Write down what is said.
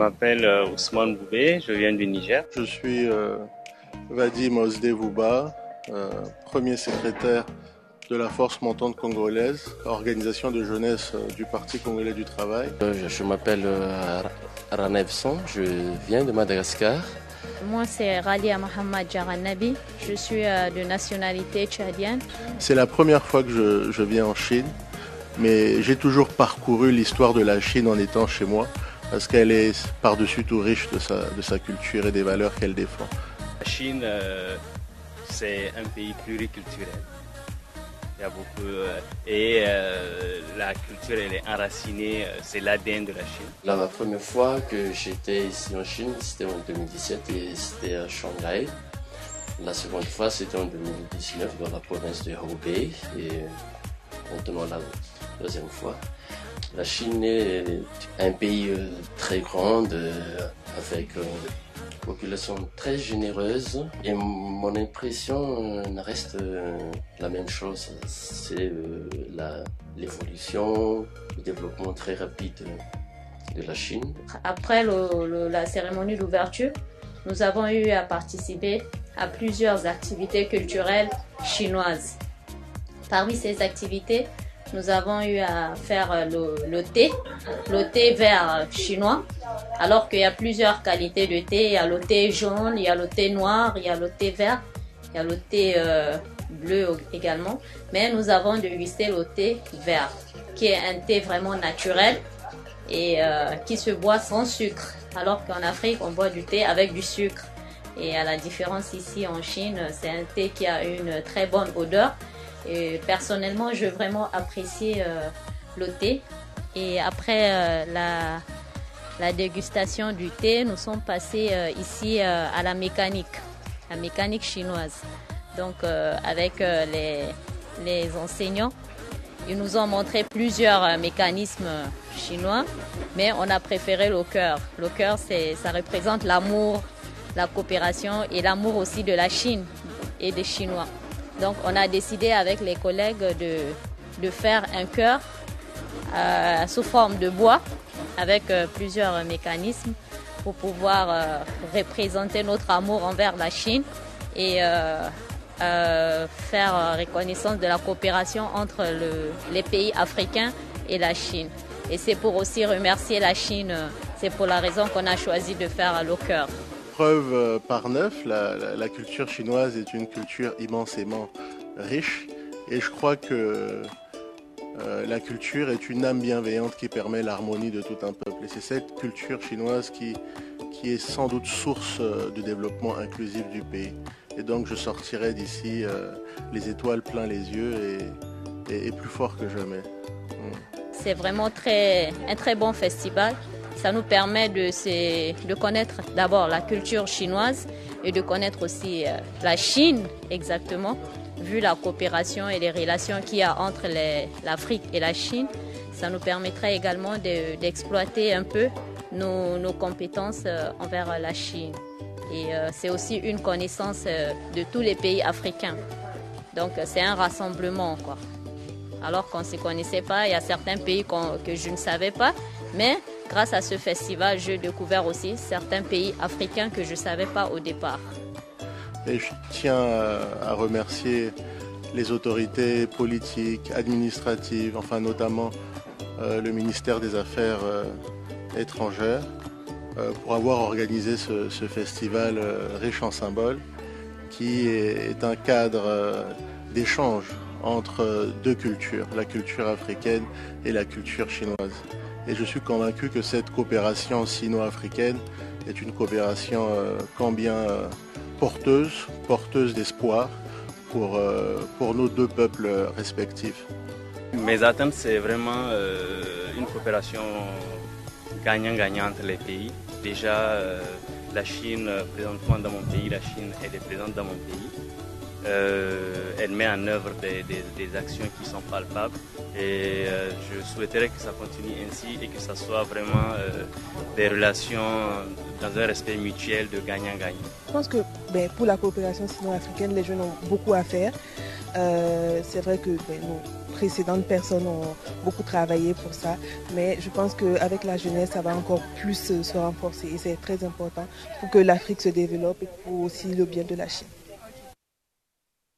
m'appelle euh, Ousmane Boubé, je viens du Niger. Je suis euh, Vadim Osdevouba, euh, premier secrétaire de la force montante congolaise, organisation de jeunesse euh, du Parti congolais du travail. Euh, Je m'appelle euh, Ranevson, je viens de Madagascar. Moi, c'est Ralia Mohamed Jaranabi. Je suis euh, de nationalité tchadienne. C'est la première fois que je, je viens en Chine, mais j'ai toujours parcouru l'histoire de la Chine en étant chez moi, parce qu'elle est par-dessus tout riche de sa, de sa culture et des valeurs qu'elle défend. La Chine, euh, c'est un pays pluriculturel. Il y a beaucoup. euh, et euh, la culture, elle est enracinée, c'est l'ADN de la Chine. La, la première fois que j'étais ici en Chine, c'était en 2017 et c'était à Shanghai. La seconde fois, c'était en 2019 dans la province de Hubei et maintenant la deuxième fois. La Chine est un pays euh, très grand euh, avec euh, une population très généreuse et mon impression euh, reste euh, la même chose. C'est euh, l'évolution, le développement très rapide de la Chine. Après la cérémonie d'ouverture, nous avons eu à participer à plusieurs activités culturelles chinoises. Parmi ces activités, nous avons eu à faire euh, le, thé, le thé vert chinois, alors qu'il y a plusieurs qualités de thé. Il y a le thé jaune, il y a le thé noir, il y a le thé vert, il y a le thé euh, bleu également. Mais nous avons dégusté le thé vert, qui est un thé vraiment naturel et euh, qui se boit sans sucre, alors qu'en Afrique, on boit du thé avec du sucre. Et à la différence ici en Chine, c'est un thé qui a une très bonne odeur. Et personnellement, je vraiment apprécié euh, le thé. Et après euh, la, dégustation du thé, nous sommes passés euh, ici à la mécanique, la mécanique chinoise. Donc avec les, les enseignants, ils nous ont montré plusieurs mécanismes chinois, mais on a préféré le cœur. Le cœur, ça représente l'amour, la coopération et l'amour aussi de la Chine et des Chinois. Donc on a décidé avec les collègues de, faire un cœur euh, sous forme de bois avec euh, plusieurs mécanismes pour pouvoir euh, représenter notre amour envers la Chine et faire reconnaissance de la coopération entre le- les pays africains et la Chine. Et c'est pour aussi remercier la Chine, c'est pour la raison qu'on a choisi de faire le cœur. Preuve euh, par neuf, la, culture chinoise est une culture immensément riche et je crois que euh, la culture est une âme bienveillante qui permet l'harmonie de tout un peuple. Et c'est cette culture chinoise qui, qui est sans doute source euh, de développement inclusif du pays. Et donc je sortirai d'ici les étoiles plein les yeux et, plus fort que jamais. C'est vraiment très, un très bon festival. Ça nous permet de, de connaître d'abord la culture chinoise et de connaître aussi euh, la Chine exactement, vu la coopération et les relations qu'il y a entre l'Afrique et la Chine. Ça nous permettrait également de- d'exploiter un peu nos, compétences euh, envers la Chine. Et euh, c'est aussi une connaissance de tous les pays africains. Donc c'est un rassemblement quoi alors qu'on ne se connaissait pas. Il y a certains pays que je ne savais pas. Mais grâce à ce festival, j'ai découvert aussi certains pays africains que je ne savais pas au départ. Et je tiens à, remercier les autorités politiques, administratives, enfin notamment euh, le ministère des Affaires euh, étrangères, euh, pour avoir organisé ce, festival riche en symboles, qui est, un cadre d'échange entre euh, deux cultures, la culture africaine et la culture chinoise. Et je suis convaincu que cette coopération sino-africaine est une coopération euh, quand bien euh, porteuse, porteuse d'espoir pour, euh, pour nos deux peuples respectifs. Mes attentes, c'est vraiment euh, une coopération gagnant-gagnant entre les pays. Déjà, euh, la Chine, euh, présentement dans mon pays, la Chine, elle est présente dans mon pays. Euh, elle met en œuvre des, actions qui sont palpables et euh, je souhaiterais que ça continue ainsi et que ça soit vraiment euh, des relations dans un respect mutuel de gagnant-gagnant. Je pense que ben, pour la coopération sino-africaine, les jeunes ont beaucoup à faire. C'est vrai que ben, nos précédentes personnes ont beaucoup travaillé pour ça, mais je pense qu'avec la jeunesse, ça va encore plus se renforcer et c'est très important pour que l'Afrique se développe et pour aussi le bien de la Chine.